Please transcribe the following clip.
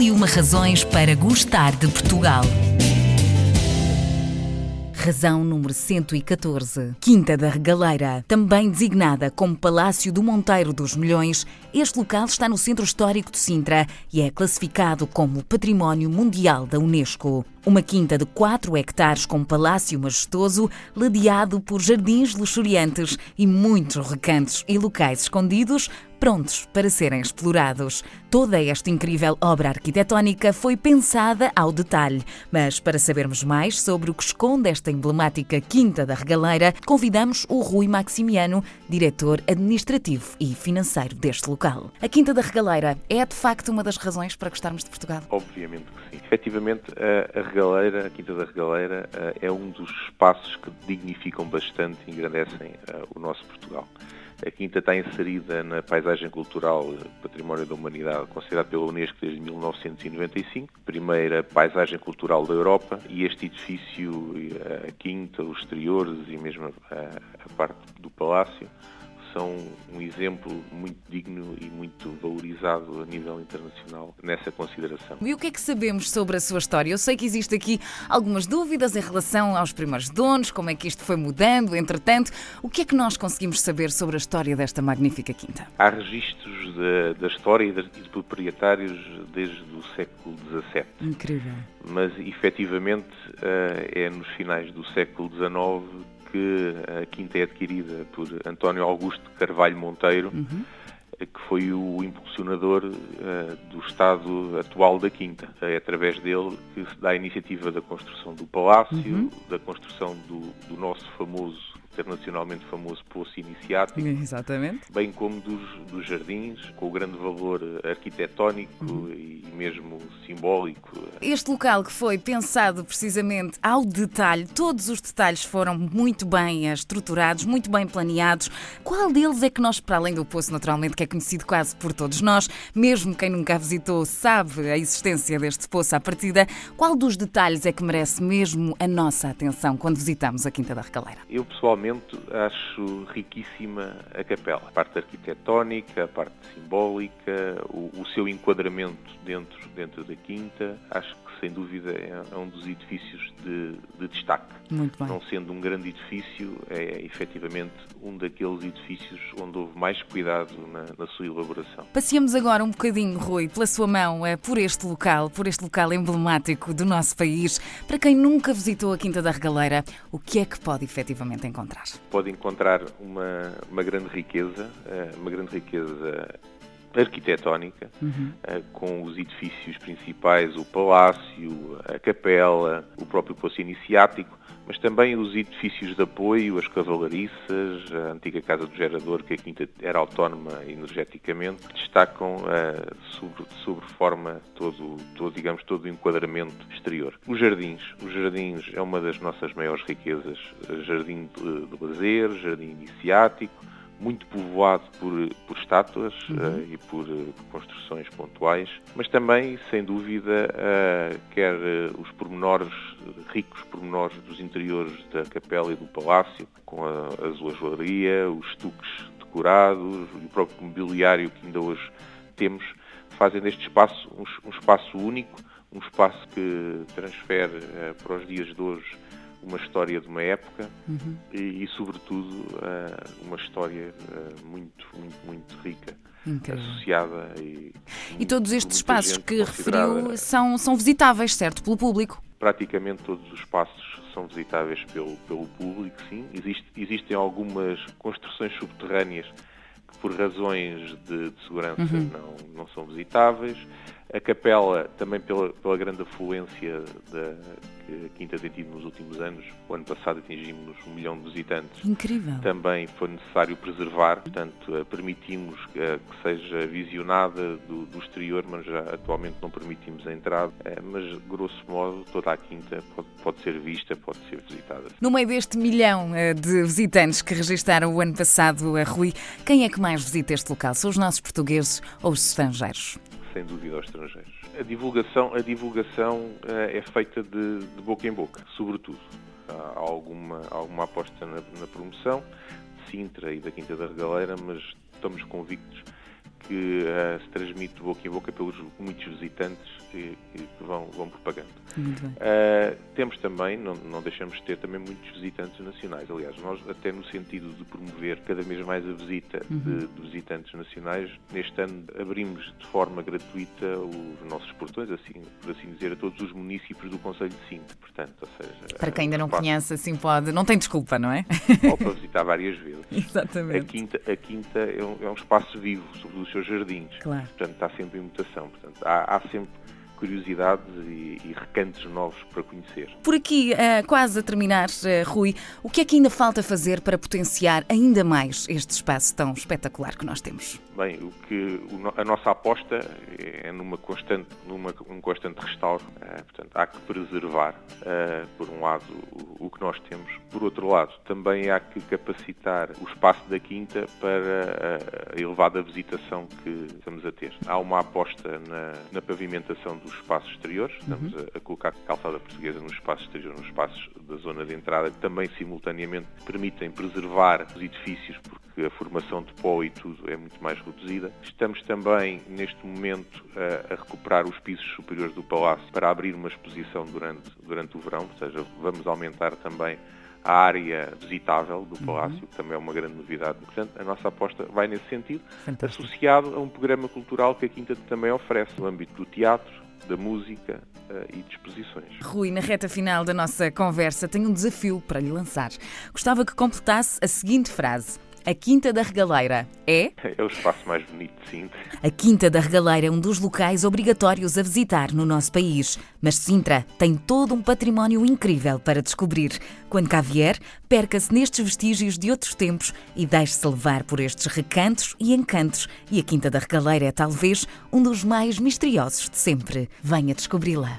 E uma razões para gostar de Portugal. Razão número 114. Quinta da Regaleira. Também designada como Palácio do Monteiro dos Milhões, este local está no Centro Histórico de Sintra e é classificado como Património Mundial da Unesco. Uma quinta de 4 hectares com palácio majestoso, ladeado por jardins luxuriantes e muitos recantos e locais escondidos prontos para serem explorados. Toda esta incrível obra arquitetónica foi pensada ao detalhe, mas para sabermos mais sobre o que esconde esta emblemática Quinta da Regaleira, convidamos o Rui Maximiano, diretor administrativo e financeiro deste local. A Quinta da Regaleira é de facto uma das razões para gostarmos de Portugal? Obviamente que sim. Efetivamente, a Regaleira, a Quinta da Regaleira, é um dos espaços que dignificam bastante e engrandecem o nosso Portugal. A Quinta está inserida na paisagem cultural Património da Humanidade, considerada pela Unesco desde 1995, primeira paisagem cultural da Europa, e este edifício, a Quinta, os exteriores e mesmo a parte do palácio, são um exemplo muito digno e muito valorizado a nível internacional nessa consideração. E o que é que sabemos sobre a sua história? Eu sei que existe aqui algumas dúvidas em relação aos primeiros donos, como é que isto foi mudando, entretanto. O que é que nós conseguimos saber sobre a história desta magnífica quinta? Há registros da, da história e de, proprietários desde o século XVII. Incrível. Mas, efetivamente, eh, é nos finais do século XIX que a quinta é adquirida por António Augusto Carvalho Monteiro, uhum. que foi o impulsionador uh, do estado atual da quinta. É através dele que se dá a iniciativa da construção do palácio, uhum. da construção do, do nosso famoso internacionalmente famoso Poço Iniciático, Exatamente. bem como dos, dos jardins, com o grande valor arquitetónico uhum. e mesmo simbólico. Este local que foi pensado precisamente ao detalhe, todos os detalhes foram muito bem estruturados, muito bem planeados. Qual deles é que nós, para além do Poço, naturalmente, que é conhecido quase por todos nós, mesmo quem nunca a visitou sabe a existência deste poço à partida, qual dos detalhes é que merece mesmo a nossa atenção quando visitamos a Quinta da Recaleira? Eu, pessoalmente, acho riquíssima a capela. A parte arquitetónica, a parte simbólica, o, o seu enquadramento dentro, dentro da quinta, acho que sem dúvida é, é um dos edifícios de, de destaque. Não sendo um grande edifício, é efetivamente um daqueles edifícios onde houve mais cuidado na, na sua elaboração. Passeamos agora um bocadinho, Rui, pela sua mão, é, por este local, por este local emblemático do nosso país. Para quem nunca visitou a Quinta da Regaleira, o que é que pode efetivamente encontrar? Pode encontrar uma, uma grande riqueza, eh, uma grande riqueza arquitetónica, uhum. uh, com os edifícios principais, o palácio, a capela, o próprio poço iniciático, mas também os edifícios de apoio, as cavalariças, a antiga casa do gerador, que a quinta era autónoma energeticamente, destacam uh, sobre, sobre forma todo, todo, digamos, todo o enquadramento exterior. Os jardins. Os jardins é uma das nossas maiores riquezas. Jardim de, de lazer, jardim iniciático, muito povoado por, por estátuas uhum. uh, e por, uh, construções pontuais, mas também, sem dúvida, uh, quer os pormenores, ricos pormenores dos interiores da capela e do palácio, com a azulejoaria, os estuques decorados e o próprio mobiliário que ainda hoje temos, fazem deste espaço um, um espaço único, um espaço que transfere para os dias de hoje uma história de uma época uhum. e, e, sobretudo, uh, uma história uh, muito, muito, muito rica. Incrível. associada e, e todos estes espaços que referiu são, são visitáveis, certo, pelo público? Praticamente todos os espaços são visitáveis pelo, pelo público, sim. Existe, existem algumas construções subterrâneas que, por razões de, de segurança, uhum. não, não são visitáveis. A capela, também pela, pela grande afluência da, Quinta tem tido nos últimos anos, o ano passado atingimos um milhão de visitantes. Incrível. Também foi necessário preservar, portanto, eh, permitimos que, que seja visionada do, do, exterior, mas já atualmente não permitimos a entrada. Eh, mas, grosso modo, toda a Quinta pode, pode ser vista, pode ser visitada. No meio deste milhão eh, de visitantes que registaram o ano passado a Rui, quem é que mais visita este local? São os nossos portugueses ou os estrangeiros? sem dúvida aos estrangeiros. A divulgação, a divulgação uh, é feita de, de, boca em boca, sobretudo. Há alguma, alguma aposta na, na promoção de Sintra e da Quinta da Regaleira, mas estamos convictos que uh, se transmite de boca em boca pelos muitos visitantes que, que vão, vão propagando. Uh, temos também, não, não deixamos de ter também muitos visitantes nacionais. Aliás, nós até no sentido de promover cada vez mais a visita uhum. de, de, visitantes nacionais, neste ano abrimos de forma gratuita os nossos portões, assim, por assim dizer, a todos os municípios do Conselho de Sintra. Portanto, ou seja, para quem ainda não espaço... conhece, assim pode, não tem desculpa, não é? Ou para visitar várias vezes. Exatamente. A Quinta, a quinta é, um, é um espaço vivo, sobre os seus jardins. Claro. Portanto, está sempre em mutação. Portanto, há, há sempre curiosidades e, e, recantos novos para conhecer. Por aqui, uh, quase a terminar, uh, Rui, o que é que ainda falta fazer para potenciar ainda mais este espaço tão espetacular que nós temos? Bem, o que a nossa aposta é numa constante, numa um constante restauro. Uh, portanto, há que preservar, por um lado, o, o, que nós temos. Por outro lado, também há que capacitar o espaço da Quinta para a elevada visitação que estamos a ter. Há uma aposta na, na pavimentação do dos espaços exteriores. Estamos uhum. a, a, colocar calçada portuguesa nos espaços exteriores, nos espaços da zona de entrada, que também simultaneamente permitem preservar os edifícios, porque a formação de pó e tudo é muito mais reduzida. Estamos também, neste momento, a, a recuperar os pisos superiores do palácio para abrir uma exposição durante, durante o verão, ou seja, vamos aumentar também a área visitável do Palácio, uhum. que também é uma grande novidade. Portanto, a nossa aposta vai nesse sentido, Fantástico. associado a um programa cultural que a Quinta também oferece, no âmbito do teatro, da música uh, e de exposições. Rui, na reta final da nossa conversa, tenho um desafio para lhe lançar. Gostava que completasse a seguinte frase. A Quinta da Regaleira é? É o espaço mais bonito de Sintra. A Quinta da Regaleira é um dos locais obrigatórios a visitar no nosso país. Mas Sintra tem todo um património incrível para descobrir. Quando cá vier, perca-se nestes vestígios de outros tempos e deixe-se levar por estes recantos e encantos. E a Quinta da Regaleira é talvez um dos mais misteriosos de sempre. Venha descobri-la.